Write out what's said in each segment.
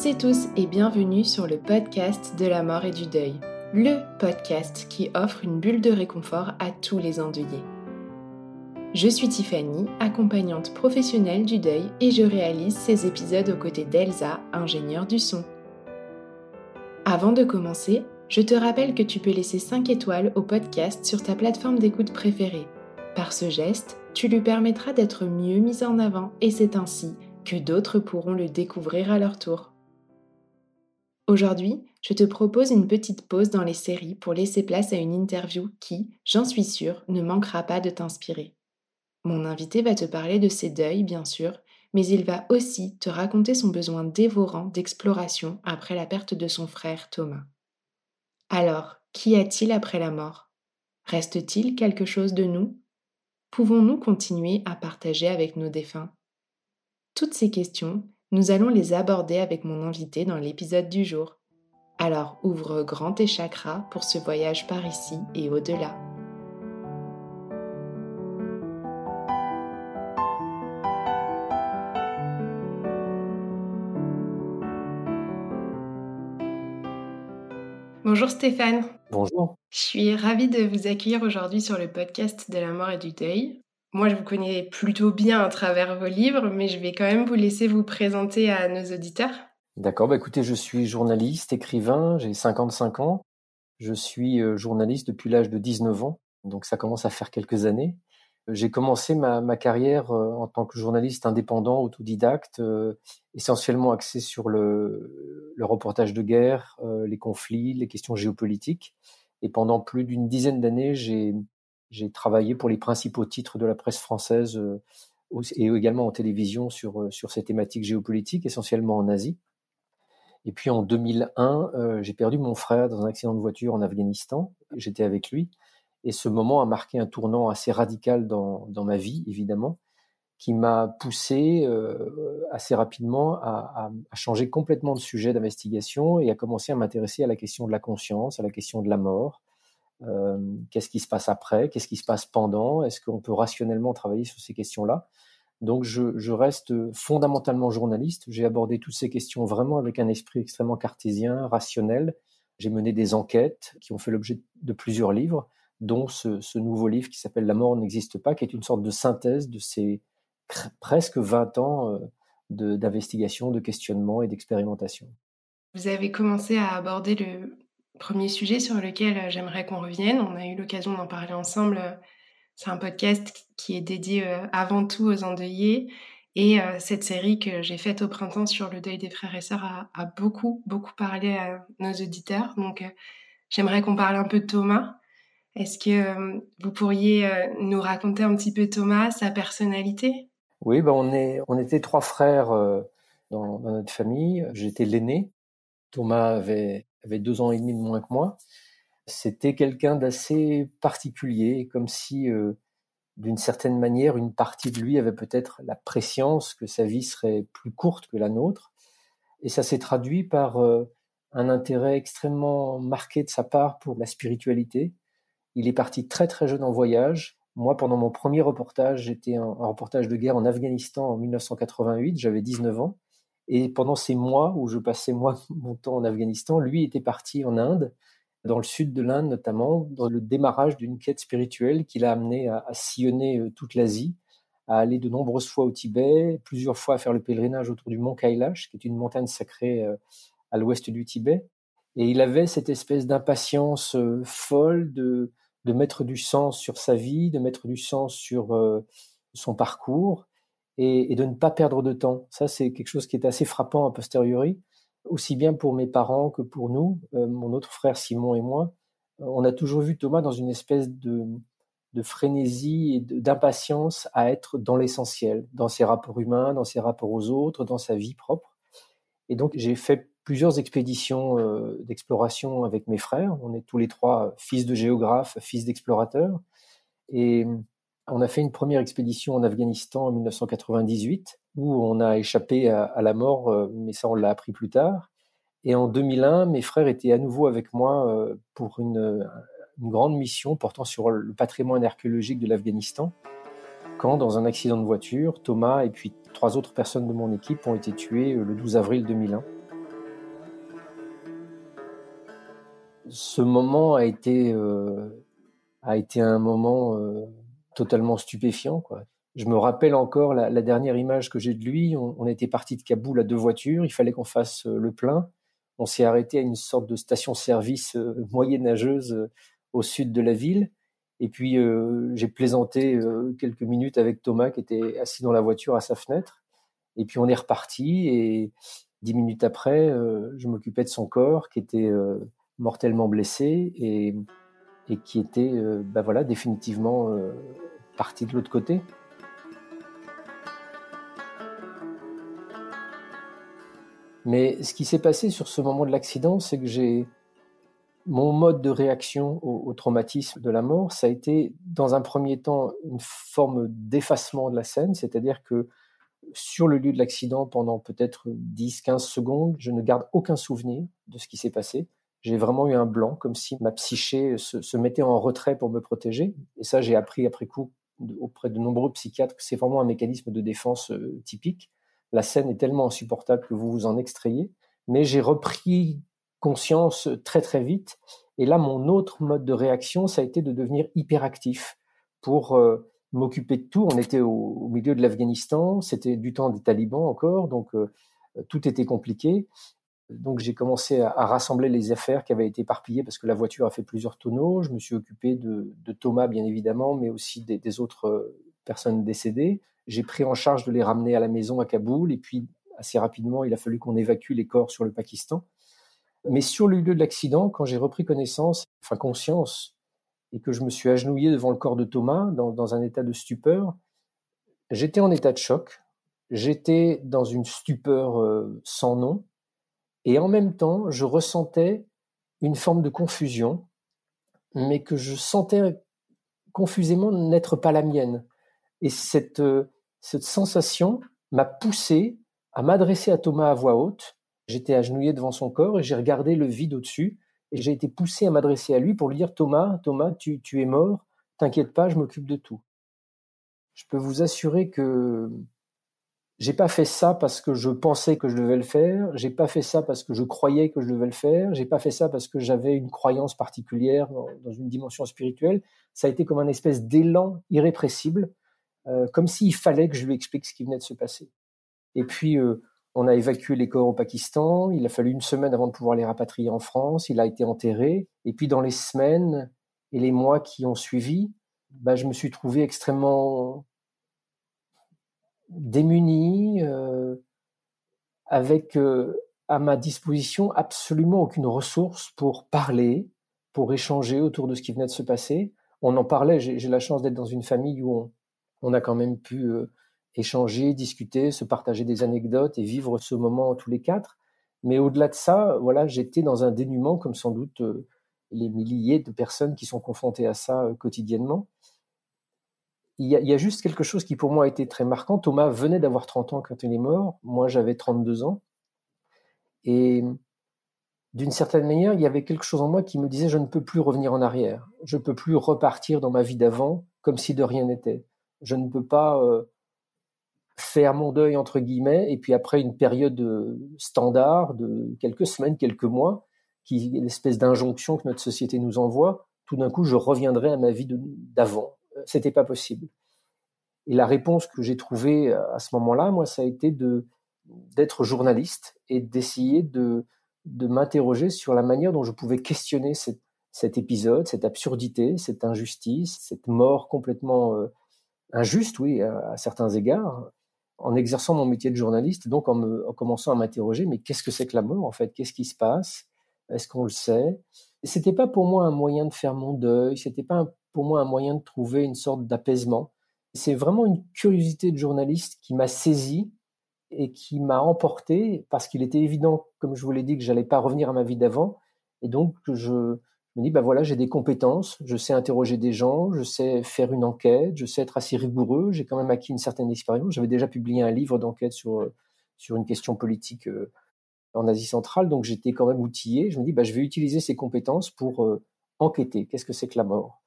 Toutes et tous et bienvenue sur le podcast de la mort et du deuil, le podcast qui offre une bulle de réconfort à tous les endeuillés. Je suis Tiffany, accompagnante professionnelle du deuil et je réalise ces épisodes aux côtés d'Elsa, ingénieure du son. Avant de commencer, je te rappelle que tu peux laisser 5 étoiles au podcast sur ta plateforme d'écoute préférée. Par ce geste, tu lui permettras d'être mieux mise en avant et c'est ainsi que d'autres pourront le découvrir à leur tour. Aujourd'hui, je te propose une petite pause dans les séries pour laisser place à une interview qui, j'en suis sûre, ne manquera pas de t'inspirer. Mon invité va te parler de ses deuils, bien sûr, mais il va aussi te raconter son besoin dévorant d'exploration après la perte de son frère Thomas. Alors, qu'y a-t-il après la mort? Reste-t-il quelque chose de nous? Pouvons-nous continuer à partager avec nos défunts? Toutes ces questions, nous allons les aborder avec mon invité dans l'épisode du jour. Alors ouvre grand tes chakras pour ce voyage par ici et au-delà. Bonjour Stéphane. Bonjour. Je suis ravie de vous accueillir aujourd'hui sur le podcast de la mort et du deuil. Moi, je vous connais plutôt bien à travers vos livres, mais je vais quand même vous laisser vous présenter à nos auditeurs. D'accord, bah écoutez, je suis journaliste, écrivain, j'ai 55 ans. Je suis euh, journaliste depuis l'âge de 19 ans, donc ça commence à faire quelques années. J'ai commencé ma, ma, carrière euh, en tant que journaliste indépendant, autodidacte, euh, essentiellement axé sur le, le, reportage de guerre, les conflits, les questions géopolitiques. Et pendant plus d'une dizaine d'années, j'ai j'ai travaillé pour les principaux titres de la presse française euh, et également en télévision sur, euh, sur ces thématiques géopolitiques, essentiellement en Asie. Et puis en 2001, euh, j'ai perdu mon frère dans un accident de voiture en Afghanistan. J'étais avec lui. Et ce moment a marqué un tournant assez radical dans, dans ma vie, évidemment, qui m'a poussé assez rapidement à, changer complètement de sujet d'investigation et à commencer à m'intéresser à la question de la conscience, à la question de la mort, euh, qu'est-ce qui se passe après? Qu'est-ce qui se passe pendant? Est-ce qu'on peut rationnellement travailler sur ces questions-là? Donc je, reste fondamentalement journaliste. J'ai abordé toutes ces questions vraiment avec un esprit extrêmement cartésien, rationnel. J'ai mené des enquêtes qui ont fait l'objet de plusieurs livres, dont ce, nouveau livre qui s'appelle La mort n'existe pas, qui est une sorte de synthèse de ces presque 20 ans euh, d'investigation, de questionnement et d'expérimentation. Vous avez commencé à aborder le, premier sujet sur lequel euh, j'aimerais qu'on revienne. On a eu l'occasion d'en parler ensemble. Euh, c'est un podcast qui est dédié euh, avant tout aux endeuillés. Et cette série que j'ai faite au printemps sur le deuil des frères et sœurs a, beaucoup, beaucoup parlé à nos auditeurs. Donc, j'aimerais qu'on parle un peu de Thomas. Est-ce que vous pourriez nous raconter un petit peu Thomas, sa personnalité? Oui, ben on, est, on était trois frères dans notre famille. J'étais l'aîné. Thomas avait avait deux ans et demi de moins que moi. C'était quelqu'un d'assez particulier, comme si, euh, d'une certaine manière, une partie de lui avait peut-être la préscience que sa vie serait plus courte que la nôtre. Et ça s'est traduit par euh, un intérêt extrêmement marqué de sa part pour la spiritualité. Il est parti très très jeune en voyage. Moi, pendant mon premier reportage, j'étais un reportage de guerre en Afghanistan en 1988, j'avais 19 ans. Et pendant ces mois où je passais moi mon temps en Afghanistan, lui était parti en Inde, dans le sud de l'Inde notamment, dans le démarrage d'une quête spirituelle qui l'a amené à, sillonner euh, toute l'Asie à aller de nombreuses fois au Tibet, plusieurs fois à faire le pèlerinage autour du mont Kailash, qui est une montagne sacrée à l'ouest du Tibet. Et il avait cette espèce d'impatience folle de, de mettre du sens sur sa vie, de mettre du sens sur son parcours et, de ne pas perdre de temps. Ça, c'est quelque chose qui est assez frappant a posteriori, aussi bien pour mes parents que pour nous, euh, mon autre frère Simon et moi. Euh, on a toujours vu Thomas dans une espèce de, de frénésie et d'impatience à être dans l'essentiel, dans ses rapports humains, dans ses rapports aux autres, dans sa vie propre. Et donc, j'ai fait plusieurs expéditions euh, d'exploration avec mes frères. On est tous les trois fils de géographes, fils d'explorateurs. Et on a fait une première expédition en Afghanistan en 1998 où on a échappé à, la mort, euh, mais ça on l'a appris plus tard. Et en 2001, mes frères étaient à nouveau avec moi euh, pour une, grande mission portant sur le patrimoine archéologique de l'Afghanistan. Quand, dans un accident de voiture, Thomas et puis trois autres personnes de mon équipe ont été tués euh, le 12 avril 2001. Ce moment a été un moment totalement stupéfiant. Quoi. Je me rappelle encore la, dernière image que j'ai de lui. On, était parti de Kaboul à deux voitures. Il fallait qu'on fasse euh, le plein. On s'est arrêté à une sorte de station-service euh, moyenâgeuse euh, au sud de la ville. Et puis j'ai plaisanté quelques minutes avec Thomas qui était assis dans la voiture à sa fenêtre. Et puis on est reparti. Et dix minutes après, je m'occupais de son corps qui était mortellement blessé et, et qui était, bah voilà, définitivement parti de l'autre côté. Mais ce qui s'est passé sur ce moment de l'accident, c'est que j'ai mon mode de réaction au, traumatisme de la mort, ça a été dans un premier temps une forme d'effacement de la scène, c'est-à-dire que sur le lieu de l'accident, pendant peut-être 10-15 secondes, je ne garde aucun souvenir de ce qui s'est passé. J'ai vraiment eu un blanc, comme si ma psyché se, se mettait en retrait pour me protéger. Et ça, j'ai appris après coup auprès de nombreux psychiatres que c'est vraiment un mécanisme de défense euh, typique. La scène est tellement insupportable que vous vous en extrayez. Mais j'ai repris conscience très très vite. Et là, mon autre mode de réaction, ça a été de devenir hyperactif pour euh, m'occuper de tout. On était au, milieu de l'Afghanistan, c'était du temps des talibans encore, donc euh, tout était compliqué. Donc j'ai commencé à, rassembler les affaires qui avaient été éparpillées parce que la voiture a fait plusieurs tonneaux. Je me suis occupé de, Thomas bien évidemment, mais aussi des, autres euh, personnes décédées. J'ai pris en charge de les ramener à la maison à Kaboul et puis assez rapidement il a fallu qu'on évacue les corps sur le Pakistan. Mais sur le lieu de l'accident, quand j'ai repris connaissance, enfin conscience, et que je me suis agenouillé devant le corps de Thomas dans, un état de stupeur, j'étais en état de choc. J'étais dans une stupeur euh, sans nom et en même temps, je ressentais une forme de confusion, mais que je sentais confusément n'être pas la mienne. Et cette, euh, cette sensation m'a poussé à m'adresser à Thomas à voix haute. J'étais agenouillé devant son corps et j'ai regardé le vide au-dessus. Et j'ai été poussé à m'adresser à lui pour lui dire Thomas, Thomas, tu, tu es mort, t'inquiète pas, je m'occupe de tout. Je peux vous assurer que j'ai pas fait ça parce que je pensais que je devais le faire. J'ai pas fait ça parce que je croyais que je devais le faire. J'ai pas fait ça parce que j'avais une croyance particulière dans, une dimension spirituelle. Ça a été comme un espèce d'élan irrépressible, euh, comme s'il fallait que je lui explique ce qui venait de se passer. Et puis, euh, on a évacué les corps au Pakistan. Il a fallu une semaine avant de pouvoir les rapatrier en France. Il a été enterré. Et puis, dans les semaines et les mois qui ont suivi, bah, je me suis trouvé extrêmement démuni, euh, avec euh, à ma disposition absolument aucune ressource pour parler, pour échanger autour de ce qui venait de se passer. On en parlait, j'ai la chance d'être dans une famille où on, a quand même pu euh, échanger, discuter, se partager des anecdotes et vivre ce moment tous les quatre. Mais au-delà de ça, voilà, j'étais dans un dénuement comme sans doute les milliers de personnes qui sont confrontées à ça quotidiennement il y, a, juste quelque chose qui pour moi a été très marquant. Thomas venait d'avoir 30 ans quand il est mort. Moi, j'avais 32 ans. Et d'une certaine manière, il y avait quelque chose en moi qui me disait je ne peux plus revenir en arrière. Je ne peux plus repartir dans ma vie d'avant comme si de rien n'était. Je ne peux pas euh, faire mon deuil entre guillemets et puis après une période standard de quelques semaines, quelques mois, l'espèce d'injonction que notre société nous envoie. Tout d'un coup, je reviendrai à ma vie d'avant c'était pas possible. Et la réponse que j'ai trouvée à ce moment-là, moi, ça a été de d'être journaliste et d'essayer de, de m'interroger sur la manière dont je pouvais questionner cet épisode, cette absurdité, cette injustice, cette mort complètement euh, injuste, oui, à, certains égards, en exerçant mon métier de journaliste, donc en, en commençant à m'interroger, mais qu'est-ce que c'est que la mort en fait? Qu'est-ce qui se passe? Est-ce qu'on le sait? C'était pas pour moi un moyen de faire mon deuil, c'était pas pour moi un moyen de trouver une sorte d'apaisement. C'est vraiment une curiosité de journaliste qui m'a saisi et qui m'a emporté parce qu'il était évident, comme je vous l'ai dit, que j'allais pas revenir à ma vie d'avant. Et donc, je me dis, bah voilà, j'ai des compétences, je sais interroger des gens, je sais faire une enquête, je sais être assez rigoureux, j'ai quand même acquis une certaine expérience. J'avais déjà publié un livre d'enquête sur, sur une question politique euh, en Asie centrale, donc j'étais quand même outillé. Je me dis, bah, je vais utiliser ces compétences pour euh, enquêter. Qu'est-ce que c'est que la mort?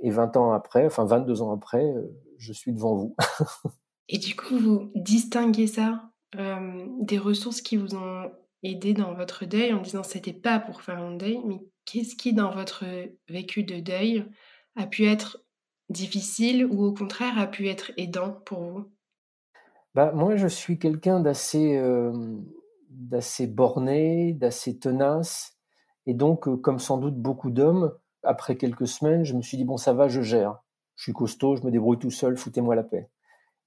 Et 20 ans après, enfin 22 ans après, euh, je suis devant vous. Et du coup, vous distinguez ça euh, des ressources qui vous ont aidé dans votre deuil en disant c'était pas pour faire un deuil, mais qu'est-ce qui dans votre vécu de deuil a pu être difficile ou au contraire a pu être aidant pour vous? Bah, Moi, je suis quelqu'un d'assez euh, d'assez borné, d'assez tenace. Et donc, euh, comme sans doute beaucoup d'hommes, après quelques semaines, je me suis dit, bon, ça va, je gère. Je suis costaud, je me débrouille tout seul, foutez-moi la paix.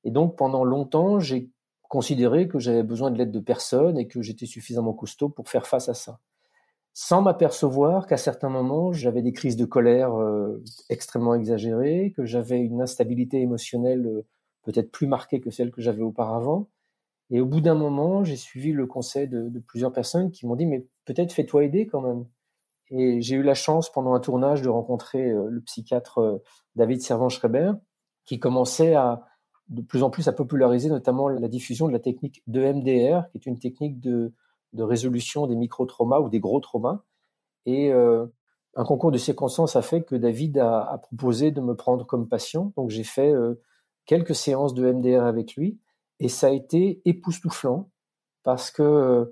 Et donc, pendant longtemps, j'ai considéré que j'avais besoin de l'aide de personne et que j'étais suffisamment costaud pour faire face à ça. Sans m'apercevoir qu'à certains moments, j'avais des crises de colère euh, extrêmement exagérées, que j'avais une instabilité émotionnelle euh, peut-être plus marquée que celle que j'avais auparavant. Et au bout d'un moment, j'ai suivi le conseil de, de plusieurs personnes qui m'ont dit, mais peut-être fais-toi aider quand même. Et j'ai eu la chance pendant un tournage de rencontrer euh, le psychiatre David Servan-Schreiber, qui commençait à, de plus en plus à populariser notamment la diffusion de la technique de MDR, qui est une technique de, résolution des micro-traumas ou des gros traumas. Et euh, un concours de circonstances a fait que David a, proposé de me prendre comme patient. Donc j'ai fait euh, quelques séances de MDR avec lui et ça a été époustouflant parce que euh,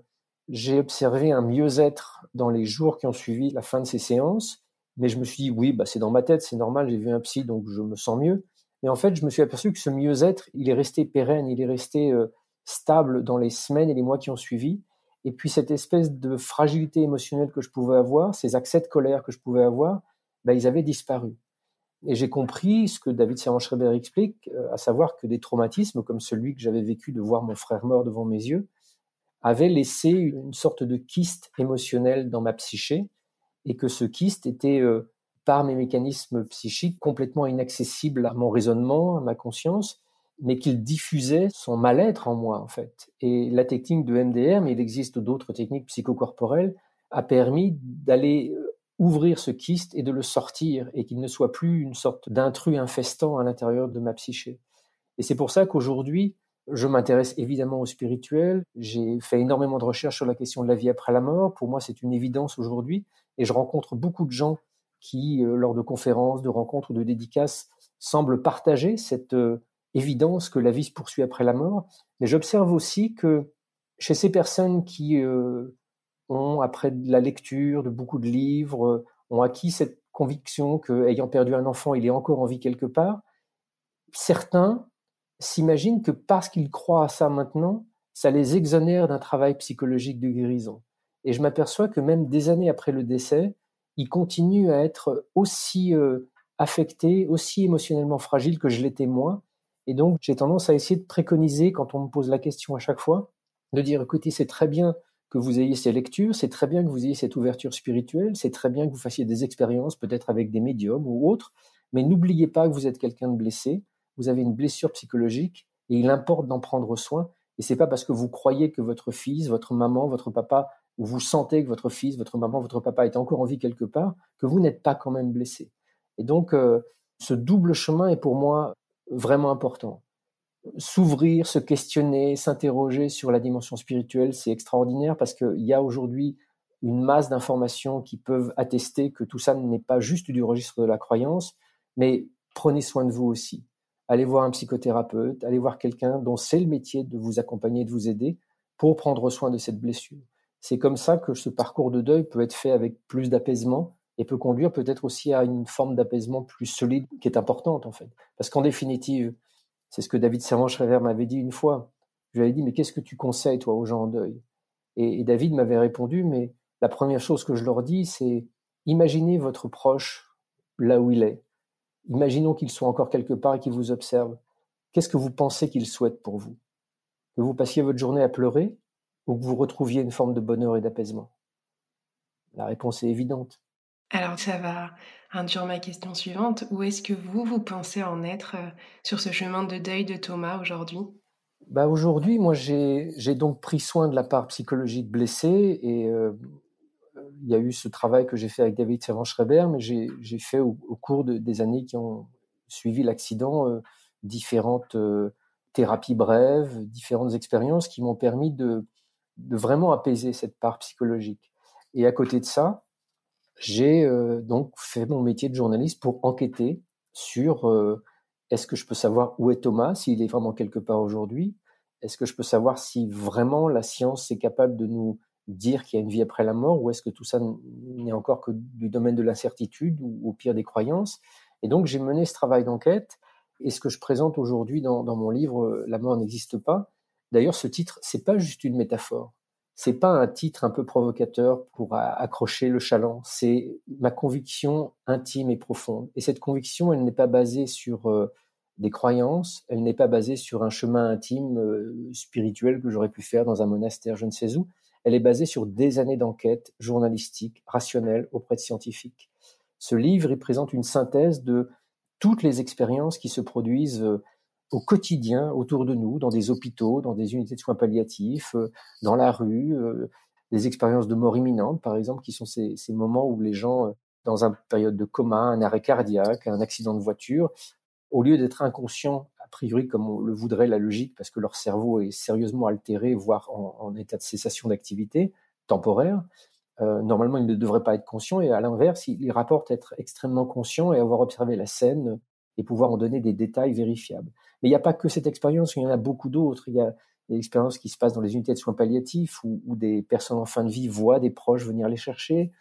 j'ai observé un mieux-être dans les jours qui ont suivi la fin de ces séances. Mais je me suis dit, oui, bah, c'est dans ma tête, c'est normal, j'ai vu un psy, donc je me sens mieux. Et en fait, je me suis aperçu que ce mieux-être, il est resté pérenne, il est resté euh, stable dans les semaines et les mois qui ont suivi. Et puis cette espèce de fragilité émotionnelle que je pouvais avoir, ces accès de colère que je pouvais avoir, ben, ils avaient disparu. Et j'ai compris ce que David Servan-Schreiber explique, euh, à savoir que des traumatismes comme celui que j'avais vécu de voir mon frère mort devant mes yeux, avaient laissé une sorte de kyste émotionnel dans ma psyché, et que ce kyste était euh, par mes mécanismes psychiques complètement inaccessibles à mon raisonnement, à ma conscience, mais qu'il diffusait son mal-être en moi, en fait. Et la technique de MDR, mais il existe d'autres techniques psychocorporelles, a permis d'aller euh, ouvrir ce kyste et de le sortir, et qu'il ne soit plus une sorte d'intrus infestant à l'intérieur de ma psyché. Et c'est pour ça qu'aujourd'hui, je m'intéresse évidemment au spirituel. J'ai fait énormément de recherches sur la question de la vie après la mort. Pour moi, c'est une évidence aujourd'hui. Et je rencontre beaucoup de gens qui, euh, lors de conférences, de rencontres de dédicaces, semblent partager cette euh, évidence que la vie se poursuit après la mort. Mais j'observe aussi que chez ces personnes qui euh, ont, après la lecture de beaucoup de livres, ont acquis cette conviction qu'ayant perdu un enfant, il est encore en vie quelque part, certains s'imaginent que parce qu'ils croient à ça maintenant, ça les exonère d'un travail psychologique de guérison. Et je m'aperçois que même des années après le décès, il continue à être aussi euh, affecté, aussi émotionnellement fragile que je l'étais moi. Et donc, j'ai tendance à essayer de préconiser, quand on me pose la question à chaque fois, de dire, écoutez, c'est très bien que vous ayez ces lectures, c'est très bien que vous ayez cette ouverture spirituelle, c'est très bien que vous fassiez des expériences, peut-être avec des médiums ou autres, mais n'oubliez pas que vous êtes quelqu'un de blessé, vous avez une blessure psychologique, et il importe d'en prendre soin. Et c'est pas parce que vous croyez que votre fils, votre maman, votre papa où vous sentez que votre fils, votre maman, votre papa est encore en vie quelque part, que vous n'êtes pas quand même blessé. Et donc, euh, ce double chemin est pour moi vraiment important. S'ouvrir, se questionner, s'interroger sur la dimension spirituelle, c'est extraordinaire parce qu'il y a aujourd'hui une masse d'informations qui peuvent attester que tout ça n'est pas juste du registre de la croyance, mais prenez soin de vous aussi. Allez voir un psychothérapeute, allez voir quelqu'un dont c'est le métier de vous accompagner, de vous aider pour prendre soin de cette blessure. C'est comme ça que ce parcours de deuil peut être fait avec plus d'apaisement et peut conduire peut-être aussi à une forme d'apaisement plus solide qui est importante en fait. Parce qu'en définitive, C'est ce que David Servan-Schreiber m'avait dit une fois. Je lui avais dit, mais qu'est-ce que tu conseilles, toi, aux gens en deuil? Et, David m'avait répondu, mais la première chose que je leur dis, c'est imaginez votre proche là où il est. Imaginons qu'il soit encore quelque part et qu'il vous observe. Qu'est-ce que vous pensez qu'il souhaite pour vous? Que vous passiez votre journée à pleurer ou que vous retrouviez une forme de bonheur et d'apaisement? La réponse est évidente. Alors ça va induire ma question suivante. Où est-ce que vous, vous pensez en être euh, sur ce chemin de deuil de Thomas aujourd'hui? Bah Aujourd'hui, moi, j'ai donc pris soin de la part psychologique blessée et euh, il y a eu ce travail que j'ai fait avec David Servan-Schreiber, mais j'ai fait au, cours des années qui ont suivi l'accident euh, différentes thérapies brèves, différentes expériences qui m'ont permis de, vraiment apaiser cette part psychologique. Et à côté de ça, j'ai euh, donc fait mon métier de journaliste pour enquêter sur euh, est-ce que je peux savoir où est Thomas, s'il est vraiment quelque part aujourd'hui? Est-ce que je peux savoir si vraiment la science est capable de nous dire qu'il y a une vie après la mort ou est-ce que tout ça n'est encore que du domaine de l'incertitude ou au pire des croyances? Et donc j'ai mené ce travail d'enquête et ce que je présente aujourd'hui dans, mon livre euh, La mort n'existe pas. D'ailleurs, ce titre, c'est pas juste une métaphore c'est pas un titre un peu provocateur pour accrocher le chaland. C'est ma conviction intime et profonde. Et cette conviction, elle n'est pas basée sur euh, des croyances, elle n'est pas basée sur un chemin intime euh, spirituel que j'aurais pu faire dans un monastère, je ne sais où. Elle est basée sur des années d'enquête journalistique, rationnelle auprès de scientifiques. Ce livre, présente une synthèse de toutes les expériences qui se produisent euh, au quotidien autour de nous, dans des hôpitaux, dans des unités de soins palliatifs, euh, dans la rue, euh, des expériences de mort imminente, par exemple, qui sont ces, ces moments où les gens, dans une période de coma, un arrêt cardiaque, un accident de voiture, au lieu d'être inconscients, priori comme on le voudrait la logique, parce que leur cerveau est sérieusement altéré, voire en, état de cessation d'activité temporaire, euh, normalement, ils ne devraient pas être conscients, et à l'inverse, ils rapportent être extrêmement conscients et avoir observé la scène et pouvoir en donner des détails vérifiables. Mais il n'y a pas que cette expérience, il y en a beaucoup d'autres. Il y a des expériences qui se passent dans les unités de soins palliatifs où, des personnes en fin de vie voient des proches venir les chercher.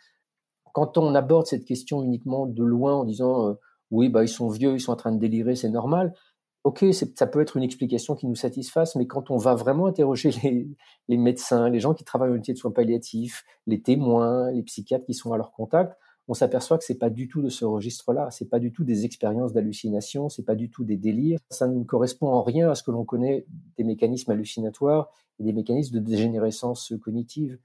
Quand on aborde cette question uniquement de loin en disant euh, oui, bah, ils sont vieux, ils sont en train de délirer, c'est normal, ok, ça peut être une explication qui nous satisfasse, mais quand on va vraiment interroger les, médecins, les gens qui travaillent en unité de soins palliatifs, les témoins, les psychiatres qui sont à leur contact, on s'aperçoit que c'est pas du tout de ce registre-là. C'est pas du tout des expériences d'hallucination, c'est pas du tout des délires. Ça ne correspond en rien à ce que l'on connaît des mécanismes hallucinatoires et des mécanismes de dégénérescence cognitive.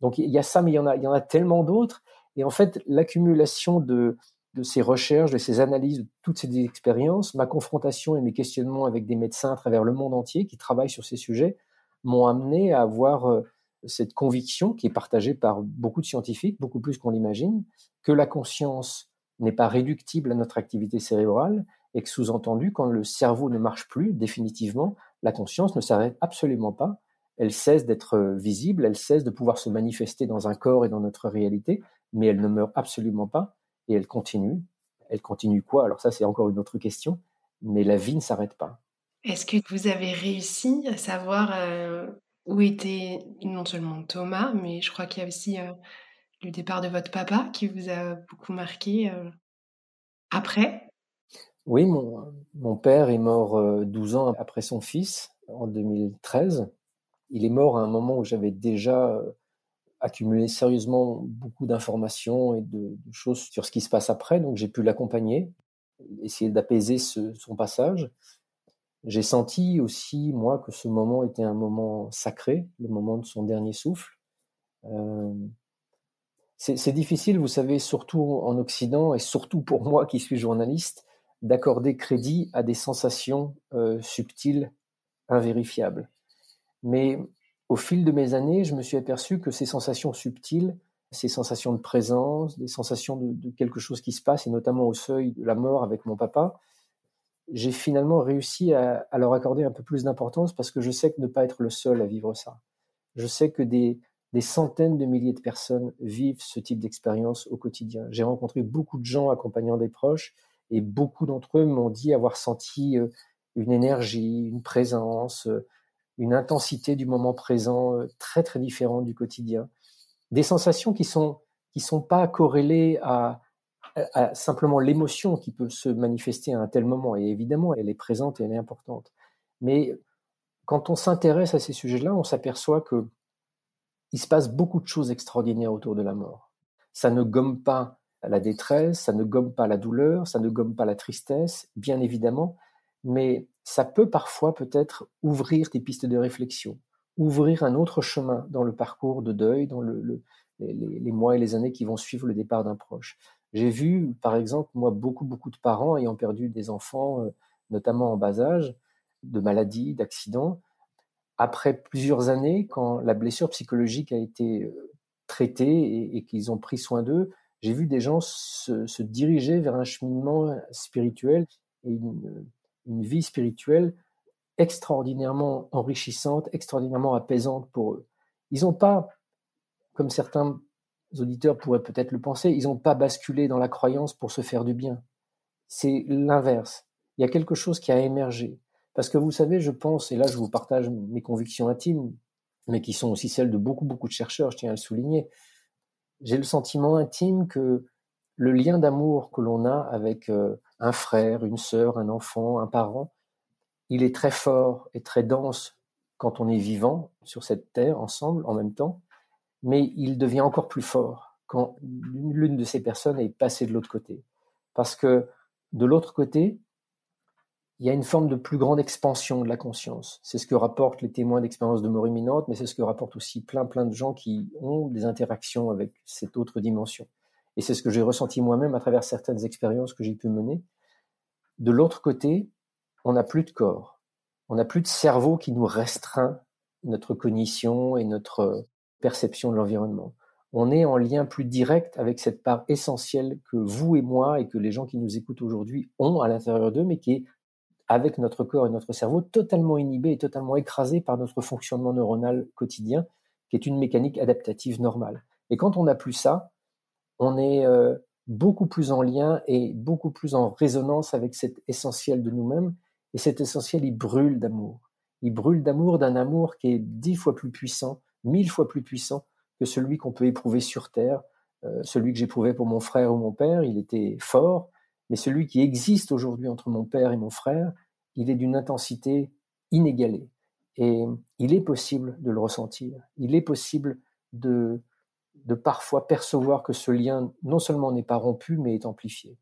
Donc il y a ça, mais il y en a tellement d'autres. Et en fait, l'accumulation de, de ces recherches, de ces analyses, de toutes ces expériences, ma confrontation et mes questionnements avec des médecins à travers le monde entier qui travaillent sur ces sujets m'ont amené à avoir euh, cette conviction qui est partagée par beaucoup de scientifiques, beaucoup plus qu'on l'imagine, que la conscience n'est pas réductible à notre activité cérébrale et que sous-entendu, quand le cerveau ne marche plus définitivement, la conscience ne s'arrête absolument pas, elle cesse d'être visible, elle cesse de pouvoir se manifester dans un corps et dans notre réalité, mais elle ne meurt absolument pas et elle continue. Elle continue quoi? Alors ça, c'est encore une autre question, mais la vie ne s'arrête pas. Est-ce que vous avez réussi à savoir euh, où était non seulement Thomas, mais je crois qu'il y a aussi euh, le départ de votre papa qui vous a beaucoup marqué euh, après? Oui, mon, mon, père est mort 12 euh, ans après son fils, en 2013. Il est mort à un moment où j'avais déjà accumulé sérieusement beaucoup d'informations et de, choses sur ce qui se passe après, donc j'ai pu l'accompagner, essayer d'apaiser son passage. J'ai senti aussi, moi, que ce moment était un moment sacré, le moment de son dernier souffle. Euh, c'est difficile, vous savez, surtout en Occident, et surtout pour moi qui suis journaliste, d'accorder crédit à des sensations euh, subtiles, invérifiables. Mais au fil de mes années, je me suis aperçu que ces sensations subtiles, ces sensations de présence, des sensations de, quelque chose qui se passe, et notamment au seuil de la mort avec mon papa, j'ai finalement réussi à, leur accorder un peu plus d'importance parce que je sais que ne pas être le seul à vivre ça. Je sais que des, centaines de milliers de personnes vivent ce type d'expérience au quotidien. J'ai rencontré beaucoup de gens accompagnant des proches et beaucoup d'entre eux m'ont dit avoir senti euh, une énergie, une présence, euh, une intensité du moment présent euh, très très différente du quotidien. Des sensations qui sont qui sont pas corrélées à simplement l'émotion qui peut se manifester à un tel moment. Et évidemment, elle est présente et elle est importante. Mais quand on s'intéresse à ces sujets-là, on s'aperçoit que il se passe beaucoup de choses extraordinaires autour de la mort. Ça ne gomme pas la détresse, ça ne gomme pas la douleur, ça ne gomme pas la tristesse, bien évidemment, mais ça peut parfois peut-être ouvrir des pistes de réflexion, ouvrir un autre chemin dans le parcours de deuil, dans le, les, mois et les années qui vont suivre le départ d'un proche. J'ai vu, par exemple, moi, beaucoup, beaucoup de parents ayant perdu des enfants, euh, notamment en bas âge, de maladies, d'accidents, après plusieurs années, quand la blessure psychologique a été euh, traitée et, qu'ils ont pris soin d'eux, j'ai vu des gens se, diriger vers un cheminement spirituel et une, une, vie spirituelle extraordinairement enrichissante, extraordinairement apaisante pour eux. Ils n'ont pas, comme certains auditeurs pourraient peut-être le penser, ils n'ont pas basculé dans la croyance pour se faire du bien. C'est l'inverse. Il y a quelque chose qui a émergé. Parce que vous savez, je pense, et là je vous partage mes convictions intimes, mais qui sont aussi celles de beaucoup, beaucoup de chercheurs, je tiens à le souligner, j'ai le sentiment intime que le lien d'amour que l'on a avec euh, un frère, une sœur, un enfant, un parent, il est très fort et très dense quand on est vivant sur cette terre ensemble en même temps, mais il devient encore plus fort quand l'une de ces personnes est passée de l'autre côté. Parce que de l'autre côté, il y a une forme de plus grande expansion de la conscience. C'est ce que rapportent les témoins d'expériences de mort imminente, mais c'est ce que rapportent aussi plein plein de gens qui ont des interactions avec cette autre dimension. Et c'est ce que j'ai ressenti moi-même à travers certaines expériences que j'ai pu mener. De l'autre côté, on n'a plus de corps, on n'a plus de cerveau qui nous restreint notre cognition et notre perception de l'environnement. On est en lien plus direct avec cette part essentielle que vous et moi et que les gens qui nous écoutent aujourd'hui ont à l'intérieur d'eux, mais qui est avec notre corps et notre cerveau totalement inhibé et totalement écrasé par notre fonctionnement neuronal quotidien, qui est une mécanique adaptative normale. Et quand on n'a plus ça, on est euh, beaucoup plus en lien et beaucoup plus en résonance avec cet essentiel de nous-mêmes. Et cet essentiel, il brûle d'amour. Il brûle d'amour d'un amour qui est dix fois plus puissant, mille fois plus puissant que celui qu'on peut éprouver sur Terre, euh, celui que j'éprouvais pour mon frère ou mon père. Il était fort, mais celui qui existe aujourd'hui entre mon père et mon frère, il est d'une intensité inégalée. Et il est possible de le ressentir. Il est possible de, de parfois percevoir que ce lien non seulement n'est pas rompu, mais est amplifié.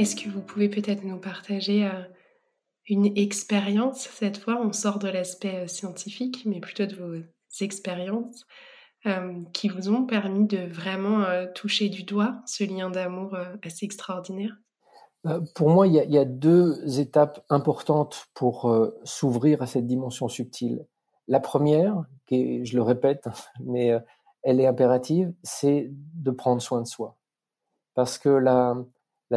Est-ce que vous pouvez peut-être nous partager euh, une expérience? Cette fois, on sort de l'aspect euh, scientifique, mais plutôt de vos expériences euh, qui vous ont permis de vraiment toucher du doigt ce lien d'amour assez extraordinaire? Pour moi, il y, a, deux étapes importantes pour s'ouvrir à cette dimension subtile. La première, qui je le répète, mais elle est impérative, c'est de prendre soin de soi. Parce que la,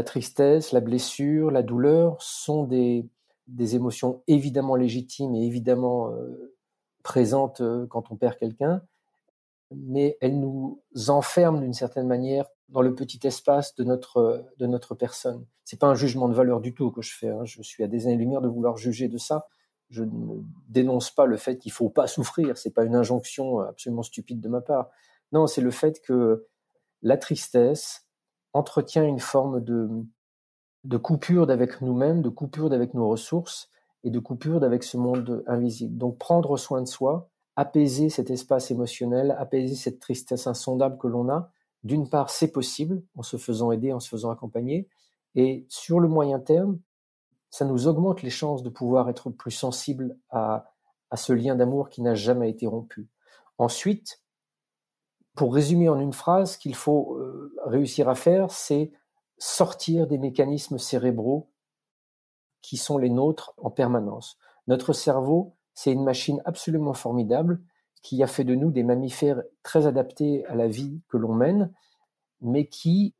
tristesse, la blessure, la douleur sont des, émotions évidemment légitimes et évidemment présente euh, quand on perd quelqu'un, mais elle nous enferme d'une certaine manière dans le petit espace de notre, de notre personne. C'est pas un jugement de valeur du tout que je fais. Hein. Je suis à des années-lumière de vouloir juger de ça. Je ne dénonce pas le fait qu'il faut pas souffrir. C'est pas une injonction absolument stupide de ma part. Non, c'est le fait que la tristesse entretient une forme de, de coupure d'avec nous-mêmes, de coupure d'avec nos ressources, et de coupure avec ce monde invisible. Donc prendre soin de soi, apaiser cet espace émotionnel, apaiser cette tristesse insondable que l'on a, d'une part, c'est possible en se faisant aider, en se faisant accompagner, et sur le moyen terme, ça nous augmente les chances de pouvoir être plus sensible à, à ce lien d'amour qui n'a jamais été rompu. Ensuite, pour résumer en une phrase, ce qu'il faut euh, réussir à faire, c'est sortir des mécanismes cérébraux qui sont les nôtres en permanence. Notre cerveau, c'est une machine absolument formidable qui a fait de nous des mammifères très adaptés à la vie que l'on mène, mais qui,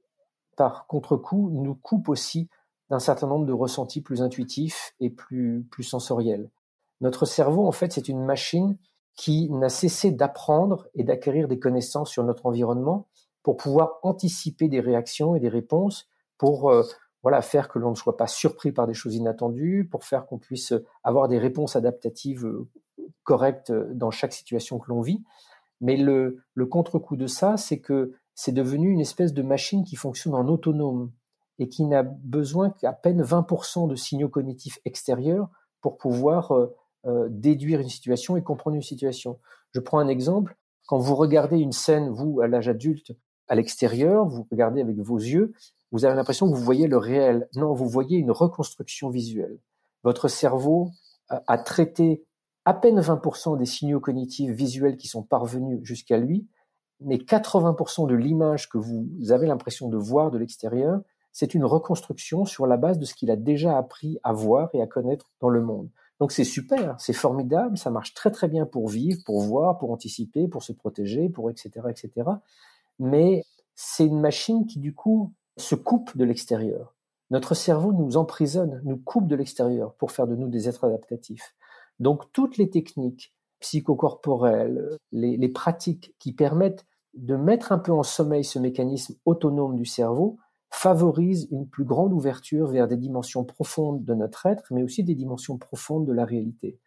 par contre-coup, nous coupe aussi d'un certain nombre de ressentis plus intuitifs et plus, sensoriels. Notre cerveau, en fait, c'est une machine qui n'a cessé d'apprendre et d'acquérir des connaissances sur notre environnement pour pouvoir anticiper des réactions et des réponses, pour euh, voilà, faire que l'on ne soit pas surpris par des choses inattendues, pour faire qu'on puisse avoir des réponses adaptatives correcte dans chaque situation que l'on vit. Mais le, le contre-coup de ça, c'est que c'est devenu une espèce de machine qui fonctionne en autonome et qui n'a besoin qu'à peine 20% de signaux cognitifs extérieurs pour pouvoir euh, euh, déduire une situation et comprendre une situation. Je prends un exemple. Quand vous regardez une scène, vous, à l'âge adulte, à l'extérieur, vous regardez avec vos yeux, vous avez l'impression que vous voyez le réel. Non, vous voyez une reconstruction visuelle. Votre cerveau a traité à peine 20% des signaux cognitifs visuels qui sont parvenus jusqu'à lui, mais 80% de l'image que vous avez l'impression de voir de l'extérieur, c'est une reconstruction sur la base de ce qu'il a déjà appris à voir et à connaître dans le monde. Donc c'est super, c'est formidable, ça marche très très bien pour vivre, pour voir, pour anticiper, pour se protéger, pour etc. etc. Mais c'est une machine qui du coup se coupe de l'extérieur. Notre cerveau nous emprisonne, nous coupe de l'extérieur pour faire de nous des êtres adaptatifs. Donc toutes les techniques psychocorporelles, les, les pratiques qui permettent de mettre un peu en sommeil ce mécanisme autonome du cerveau favorisent une plus grande ouverture vers des dimensions profondes de notre être, mais aussi des dimensions profondes de la réalité.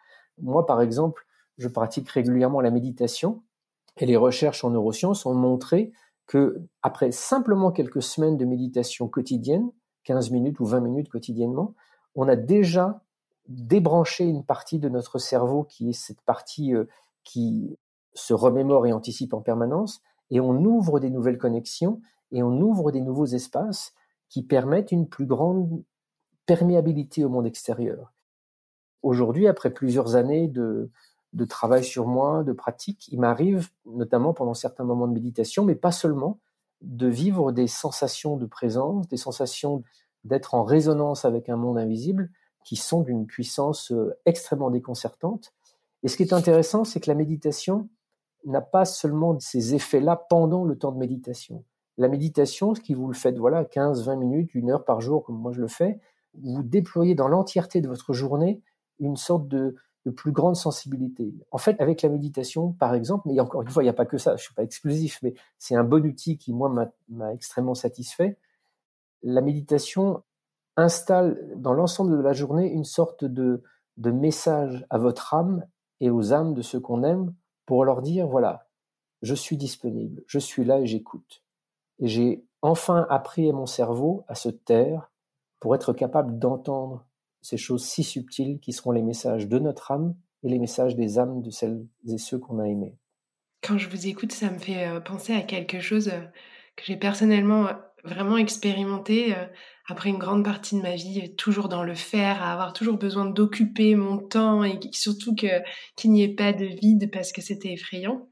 Moi, par exemple, je pratique régulièrement la méditation et les recherches en neurosciences ont montré que après simplement quelques semaines de méditation quotidienne, 15 minutes ou 20 minutes quotidiennement, on a déjà débranché une partie de notre cerveau qui est cette partie euh, qui se remémore et anticipe en permanence et on ouvre des nouvelles connexions et on ouvre des nouveaux espaces qui permettent une plus grande perméabilité au monde extérieur. Aujourd'hui, après plusieurs années de, de travail sur moi, de pratique, il m'arrive, notamment pendant certains moments de méditation, mais pas seulement, de vivre des sensations de présence, des sensations d'être en résonance avec un monde invisible qui sont d'une puissance euh, extrêmement déconcertante. Et ce qui est intéressant, c'est que la méditation n'a pas seulement ces effets-là pendant le temps de méditation. La méditation, ce qui vous le faites, voilà, 15, 20 minutes, une heure par jour, comme moi je le fais, vous déployez dans l'entièreté de votre journée une sorte de, plus grande sensibilité. En fait, avec la méditation, par exemple, mais encore une fois, il n'y a pas que ça, je ne suis pas exclusif, mais c'est un bon outil qui, moi, m'a extrêmement satisfait. La méditation installe dans l'ensemble de la journée une sorte de, de message à votre âme et aux âmes de ceux qu'on aime pour leur dire, voilà, je suis disponible, je suis là et j'écoute. Et j'ai enfin appris à mon cerveau à se taire pour être capable d'entendre ces choses si subtiles qui seront les messages de notre âme et les messages des âmes de celles et ceux qu'on a aimés. Quand je vous écoute, ça me fait euh, penser à quelque chose euh, que j'ai personnellement euh, vraiment expérimenté après une grande partie de ma vie, toujours dans le faire, à avoir toujours besoin d'occuper mon temps et surtout qu'il n'y ait pas de vide parce que c'était effrayant.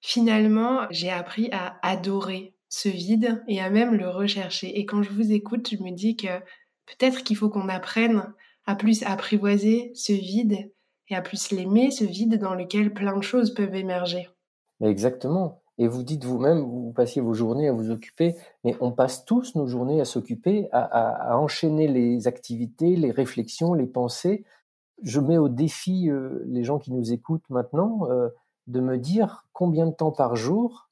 Finalement, j'ai appris à adorer ce vide et à même le rechercher. Et quand je vous écoute, je me dis que peut-être qu'il faut qu'on apprenne à plus apprivoiser ce vide et à plus l'aimer, ce vide dans lequel plein de choses peuvent émerger. Exactement. Et vous dites vous-même, vous passiez vos journées à vous occuper, mais on passe tous nos journées à s'occuper, à, enchaîner les activités, les réflexions, les pensées. Je mets au défi euh, les gens qui nous écoutent maintenant euh, de me dire combien de temps par jour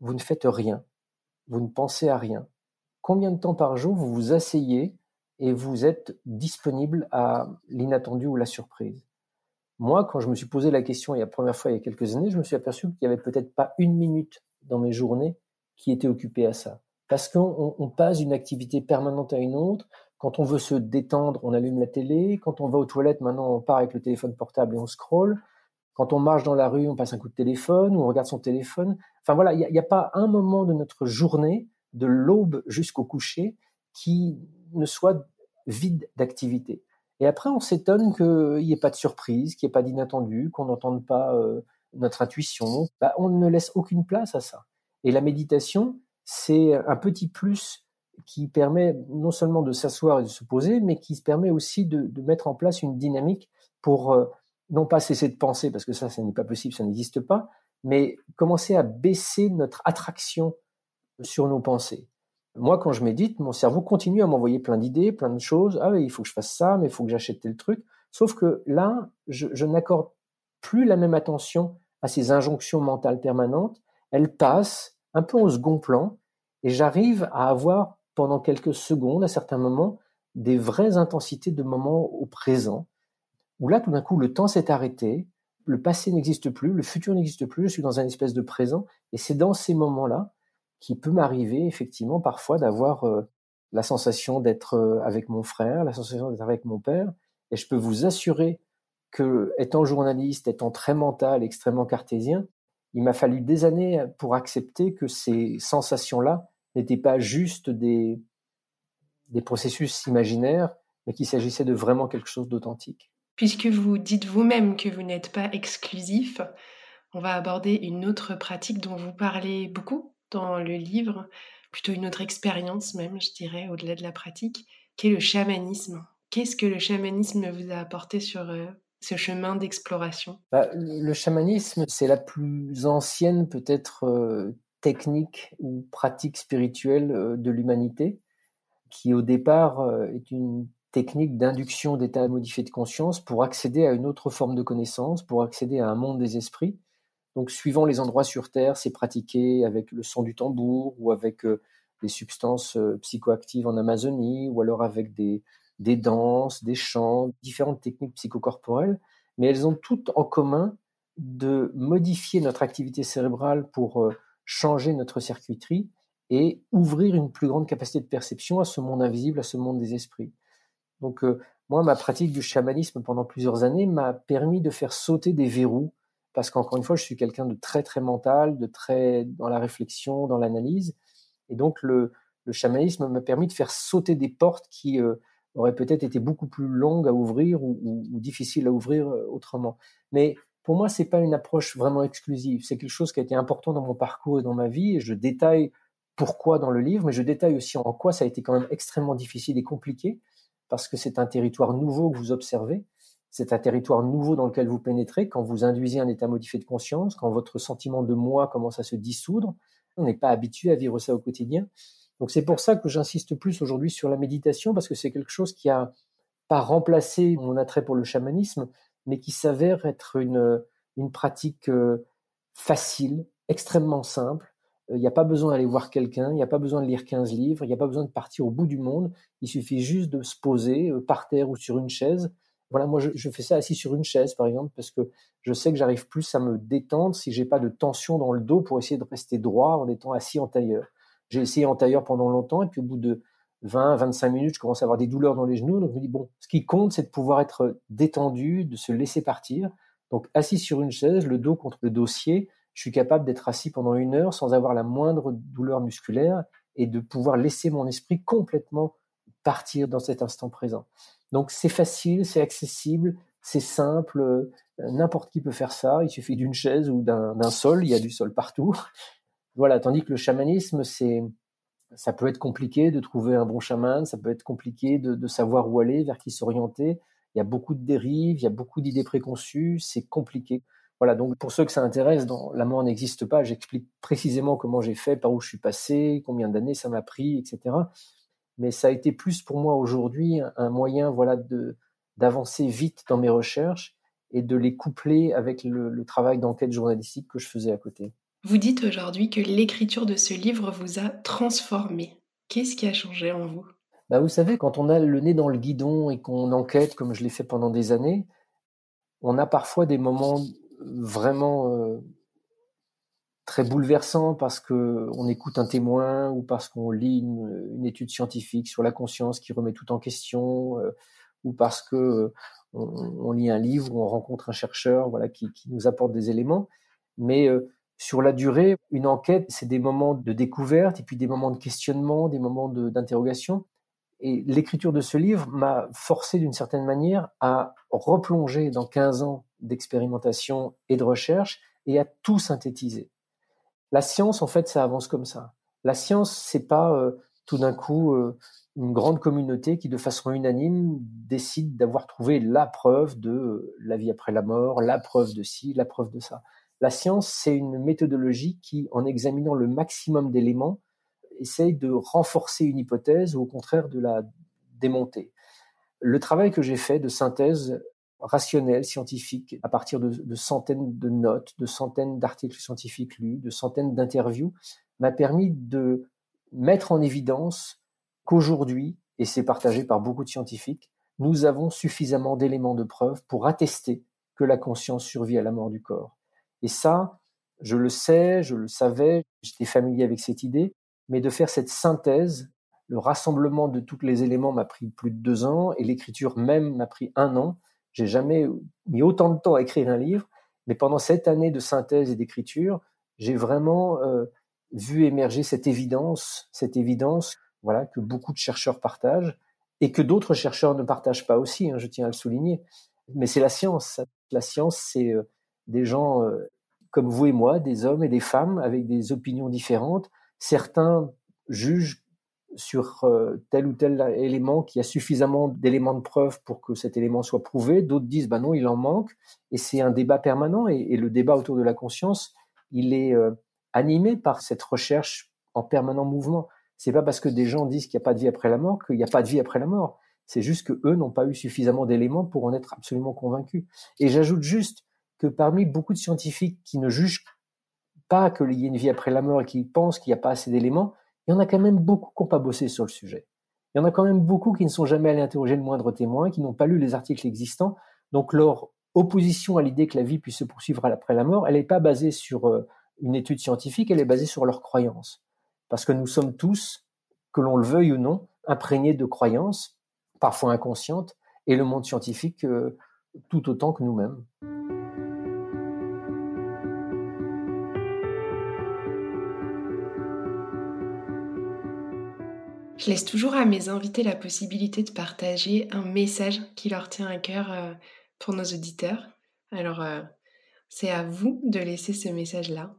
vous ne faites rien vous ne pensez à rien. Combien de temps par jour vous vous asseyez et vous êtes disponible à l'inattendu ou la surprise? Moi, quand je me suis posé la question il y a la première fois il y a quelques années, je me suis aperçu qu'il n'y avait peut-être pas une minute dans mes journées qui était occupée à ça. Parce qu'on passe d'une activité permanente à une autre. Quand on veut se détendre, on allume la télé. Quand on va aux toilettes, maintenant, on part avec le téléphone portable et on scrolle. Quand on marche dans la rue, on passe un coup de téléphone ou on regarde son téléphone. Enfin voilà, il n'y a, pas un moment de notre journée, de l'aube jusqu'au coucher, qui ne soit vide d'activité. Et après, on s'étonne qu'il n'y ait pas de surprise, qu'il n'y ait pas d'inattendu, qu'on n'entende pas euh, notre intuition. Bah, on ne laisse aucune place à ça. Et la méditation, c'est un petit plus qui permet non seulement de s'asseoir et de se poser, mais qui permet aussi de, mettre en place une dynamique pour euh, non pas cesser de penser, parce que ça, ça n'est pas possible, ça n'existe pas, mais commencer à baisser notre attraction sur nos pensées. Moi, quand je médite, mon cerveau continue à m'envoyer plein d'idées, plein de choses. Ah oui, il faut que je fasse ça, mais il faut que j'achète tel truc. Sauf que là, je, n'accorde plus la même attention à ces injonctions mentales permanentes. Elles passent un peu au second plan et j'arrive à avoir pendant quelques secondes, à certains moments, des vraies intensités de moments au présent où là, tout d'un coup, le temps s'est arrêté, le passé n'existe plus, le futur n'existe plus, je suis dans un espèce de présent, et c'est dans ces moments-là qui peut m'arriver effectivement parfois d'avoir euh, la sensation d'être euh, avec mon frère, la sensation d'être avec mon père, et je peux vous assurer que, étant journaliste, étant très mental, extrêmement cartésien, il m'a fallu des années pour accepter que ces sensations-là n'étaient pas juste des, des processus imaginaires, mais qu'il s'agissait de vraiment quelque chose d'authentique. Puisque vous dites vous-même que vous n'êtes pas exclusif, on va aborder une autre pratique dont vous parlez beaucoup dans le livre, plutôt une autre expérience même, je dirais, au-delà de la pratique, qui est le chamanisme? Qu'est-ce que le chamanisme vous a apporté sur euh, ce chemin d'exploration? Bah, Le chamanisme, c'est la plus ancienne peut-être euh, technique ou pratique spirituelle euh, de l'humanité, qui au départ est une technique d'induction d'état modifié de conscience pour accéder à une autre forme de connaissance, pour accéder à un monde des esprits. Donc, suivant les endroits sur Terre, c'est pratiqué avec le son du tambour ou avec euh, des substances euh, psychoactives en Amazonie ou alors avec des, des danses, des chants, différentes techniques psychocorporelles, mais elles ont toutes en commun de modifier notre activité cérébrale pour euh, changer notre circuiterie et ouvrir une plus grande capacité de perception à ce monde invisible, à ce monde des esprits. Donc, moi, ma pratique du chamanisme pendant plusieurs années m'a permis de faire sauter des verrous parce qu'encore une fois, je suis quelqu'un de très très mental, de très dans la réflexion, dans l'analyse, et donc le, chamanisme m'a permis de faire sauter des portes qui euh, auraient peut-être été beaucoup plus longues à ouvrir ou, difficiles à ouvrir euh, autrement. Mais pour moi, c'est pas une approche vraiment exclusive. C'est quelque chose qui a été important dans mon parcours et dans ma vie, je détaille pourquoi dans le livre, mais je détaille aussi en quoi ça a été quand même extrêmement difficile et compliqué, parce que c'est un territoire nouveau que vous observez. C'est un territoire nouveau dans lequel vous pénétrez quand vous induisez un état modifié de conscience, quand votre sentiment de moi commence à se dissoudre. On n'est pas habitué à vivre ça au quotidien. Donc c'est pour ça que j'insiste plus aujourd'hui sur la méditation parce que c'est quelque chose qui a pas remplacé mon attrait pour le chamanisme, mais qui s'avère être une, une pratique euh, facile, extrêmement simple. Il n'y a pas besoin d'aller voir quelqu'un, il n'y a pas besoin de lire 15 livres, il n'y a pas besoin de partir au bout du monde. Il suffit juste de se poser euh, par terre ou sur une chaise voilà, moi, je, fais ça assis sur une chaise, par exemple, parce que je sais que j'arrive plus à me détendre si j'ai pas de tension dans le dos pour essayer de rester droit en étant assis en tailleur. J'ai essayé en tailleur pendant longtemps, et puis au bout de 20, 25 minutes, je commence à avoir des douleurs dans les genoux. Donc, je me dis, bon, ce qui compte, c'est de pouvoir être détendu, de se laisser partir. Donc, assis sur une chaise, le dos contre le dossier, je suis capable d'être assis pendant une heure sans avoir la moindre douleur musculaire et de pouvoir laisser mon esprit complètement partir dans cet instant présent. Donc c'est facile, c'est accessible, c'est simple, euh, n'importe qui peut faire ça, il suffit d'une chaise ou d'un sol, il y a du sol partout. Voilà, tandis que le chamanisme, c'est ça peut être compliqué de trouver un bon chaman, ça peut être compliqué de, de savoir où aller, vers qui s'orienter. Il y a beaucoup de dérives, il y a beaucoup d'idées préconçues, c'est compliqué. Voilà, donc pour ceux que ça intéresse, dans La mort n'existe pas, j'explique précisément comment j'ai fait, par où je suis passé, combien d'années ça m'a pris, etc mais ça a été plus pour moi aujourd'hui un moyen voilà de d'avancer vite dans mes recherches et de les coupler avec le, travail d'enquête journalistique que je faisais à côté. Vous dites aujourd'hui que l'écriture de ce livre vous a transformé. Qu'est-ce qui a changé en vous? Bah Vous savez, quand on a le nez dans le guidon et qu'on enquête, comme je l'ai fait pendant des années, on a parfois des moments vraiment euh, très bouleversant parce que on écoute un témoin ou parce qu'on lit une, étude scientifique sur la conscience qui remet tout en question euh, ou parce que euh, on, lit un livre ou on rencontre un chercheur voilà qui, nous apporte des éléments. Mais euh, sur la durée une enquête c'est des moments de découverte et puis des moments de questionnement des moments d'interrogation. Et l'écriture de ce livre m'a forcé d'une certaine manière à replonger dans 15 ans d'expérimentation et de recherche et à tout synthétiser la science, en fait, ça avance comme ça. La science, c'est pas euh, tout d'un coup euh, une grande communauté qui, de façon unanime, décide d'avoir trouvé la preuve de euh, la vie après la mort, la preuve de ci, la preuve de ça. La science, c'est une méthodologie qui, en examinant le maximum d'éléments, essaye de renforcer une hypothèse ou au contraire de la démonter. Le travail que j'ai fait de synthèse rationnel, scientifique, à partir de, centaines de notes, de centaines d'articles scientifiques lus, de centaines d'interviews, m'a permis de mettre en évidence qu'aujourd'hui, et c'est partagé par beaucoup de scientifiques, nous avons suffisamment d'éléments de preuve pour attester que la conscience survit à la mort du corps. Et ça, je le sais, je le savais, j'étais familier avec cette idée, mais de faire cette synthèse, le rassemblement de tous les éléments m'a pris plus de deux ans et l'écriture même m'a pris un an. J'ai jamais mis autant de temps à écrire un livre, mais pendant cette année de synthèse et d'écriture, j'ai vraiment euh, vu émerger cette évidence, cette évidence, voilà, que beaucoup de chercheurs partagent et que d'autres chercheurs ne partagent pas aussi. Hein, je tiens à le souligner. Mais c'est la science. La science, c'est euh, des gens euh, comme vous et moi, des hommes et des femmes avec des opinions différentes. Certains jugent sur euh, tel ou tel élément qu'il y a suffisamment d'éléments de preuve pour que cet élément soit prouvé. D'autres disent, bah non, il en manque. Et c'est un débat permanent. Et, le débat autour de la conscience, il est euh, animé par cette recherche en permanent mouvement. C'est pas parce que des gens disent qu'il n'y a pas de vie après la mort qu'il n'y a pas de vie après la mort. C'est juste que eux n'ont pas eu suffisamment d'éléments pour en être absolument convaincus. Et j'ajoute juste que parmi beaucoup de scientifiques qui ne jugent pas qu'il y ait une vie après la mort et qui pensent qu'il n'y a pas assez d'éléments, il y en a quand même beaucoup qui n'ont pas bossé sur le sujet. Il y en a quand même beaucoup qui ne sont jamais allés interroger le moindre témoin, qui n'ont pas lu les articles existants. Donc leur opposition à l'idée que la vie puisse se poursuivre après la mort, elle n'est pas basée sur euh, une étude scientifique, elle est basée sur leur croyance. Parce que nous sommes tous, que l'on le veuille ou non, imprégnés de croyances, parfois inconscientes, et le monde scientifique euh, tout autant que nous-mêmes. Je laisse toujours à mes invités la possibilité de partager un message qui leur tient à cœur euh, pour nos auditeurs. Alors, euh, c'est à vous de laisser ce message-là.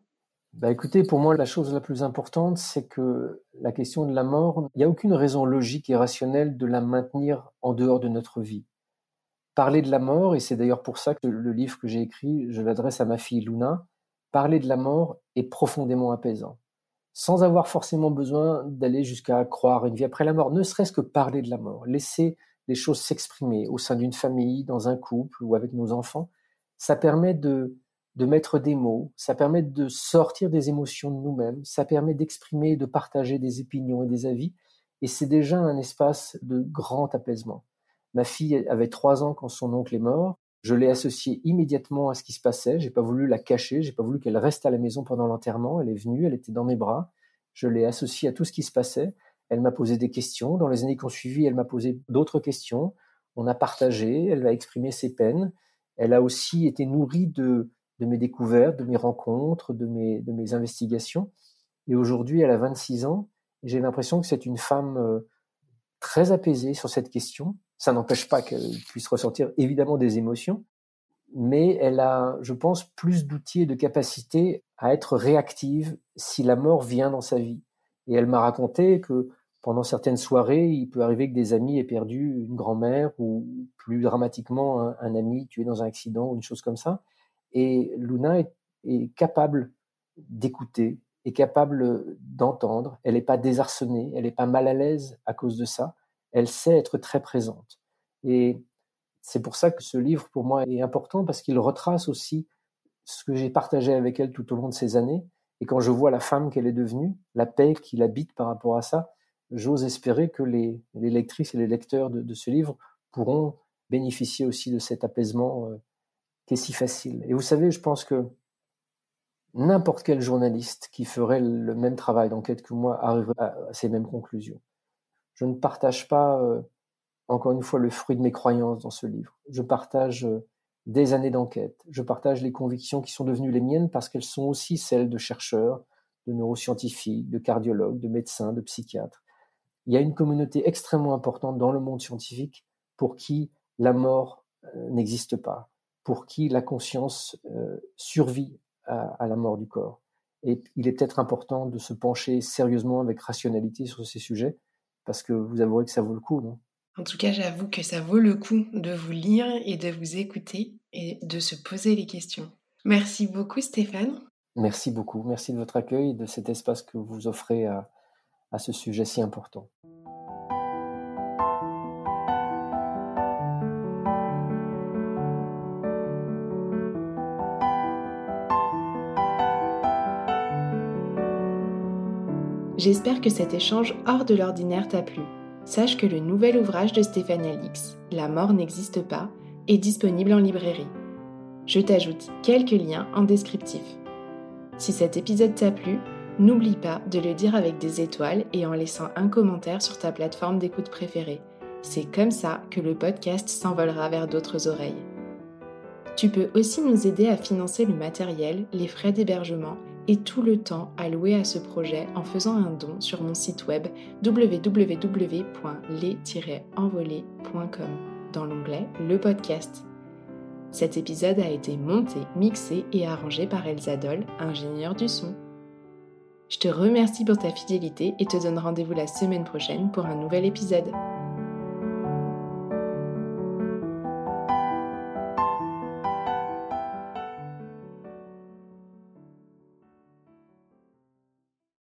Bah écoutez, pour moi, la chose la plus importante, c'est que la question de la mort, il n'y a aucune raison logique et rationnelle de la maintenir en dehors de notre vie. Parler de la mort, et c'est d'ailleurs pour ça que le livre que j'ai écrit, je l'adresse à ma fille Luna, parler de la mort est profondément apaisant sans avoir forcément besoin d'aller jusqu'à croire une vie après la mort, ne serait-ce que parler de la mort, laisser les choses s'exprimer au sein d'une famille, dans un couple ou avec nos enfants, ça permet de, de mettre des mots, ça permet de sortir des émotions de nous-mêmes, ça permet d'exprimer et de partager des opinions et des avis, et c'est déjà un espace de grand apaisement. Ma fille avait trois ans quand son oncle est mort, je l'ai associée immédiatement à ce qui se passait. J'ai pas voulu la cacher. J'ai pas voulu qu'elle reste à la maison pendant l'enterrement. Elle est venue. Elle était dans mes bras. Je l'ai associée à tout ce qui se passait. Elle m'a posé des questions. Dans les années qui ont suivi, elle m'a posé d'autres questions. On a partagé. Elle a exprimé ses peines. Elle a aussi été nourrie de, de mes découvertes, de mes rencontres, de mes, de mes investigations. Et aujourd'hui, elle a 26 ans. J'ai l'impression que c'est une femme euh, très apaisée sur cette question, ça n'empêche pas qu'elle puisse ressentir évidemment des émotions, mais elle a, je pense, plus d'outils et de capacités à être réactive si la mort vient dans sa vie. Et elle m'a raconté que pendant certaines soirées, il peut arriver que des amis aient perdu une grand-mère ou plus dramatiquement un, ami tué dans un accident ou une chose comme ça. Et Luna est, est capable d'écouter, est capable d'entendre. Elle n'est pas désarçonnée, elle n'est pas mal à l'aise à cause de ça elle sait être très présente. Et c'est pour ça que ce livre, pour moi, est important parce qu'il retrace aussi ce que j'ai partagé avec elle tout au long de ces années. Et quand je vois la femme qu'elle est devenue, la paix qui l'habite par rapport à ça, j'ose espérer que les, lectrices et les lecteurs de, ce livre pourront bénéficier aussi de cet apaisement euh, qui est si facile. Et vous savez, je pense que n'importe quel journaliste qui ferait le même travail d'enquête que moi arriverait à ces mêmes conclusions. Je ne partage pas, euh, encore une fois, le fruit de mes croyances dans ce livre. Je partage euh, des années d'enquête. Je partage les convictions qui sont devenues les miennes parce qu'elles sont aussi celles de chercheurs, de neuroscientifiques, de cardiologues, de médecins, de psychiatres. Il y a une communauté extrêmement importante dans le monde scientifique pour qui la mort euh, n'existe pas, pour qui la conscience survit à, la mort du corps. Et il est peut-être important de se pencher sérieusement avec rationalité sur ces sujets parce que vous avouerez que ça vaut le coup, non? En tout cas, j'avoue que ça vaut le coup de vous lire et de vous écouter et de se poser les questions. Merci beaucoup Stéphane. Merci beaucoup. Merci de votre accueil et de cet espace que vous offrez à, à ce sujet si important. J'espère que cet échange hors de l'ordinaire t'a plu. Sache que le nouvel ouvrage de Stéphane Alix, La mort n'existe pas, est disponible en librairie. Je t'ajoute quelques liens en descriptif. Si cet épisode t'a plu, n'oublie pas de le dire avec des étoiles et en laissant un commentaire sur ta plateforme d'écoute préférée. C'est comme ça que le podcast s'envolera vers d'autres oreilles. Tu peux aussi nous aider à financer le matériel, les frais d'hébergement et tout le temps alloué à ce projet en faisant un don sur mon site web www.les-envolés.com dans l'onglet Le podcast. Cet épisode a été monté, mixé et arrangé par Elsa Doll, ingénieure du son. Je te remercie pour ta fidélité et te donne rendez-vous la semaine prochaine pour un nouvel épisode.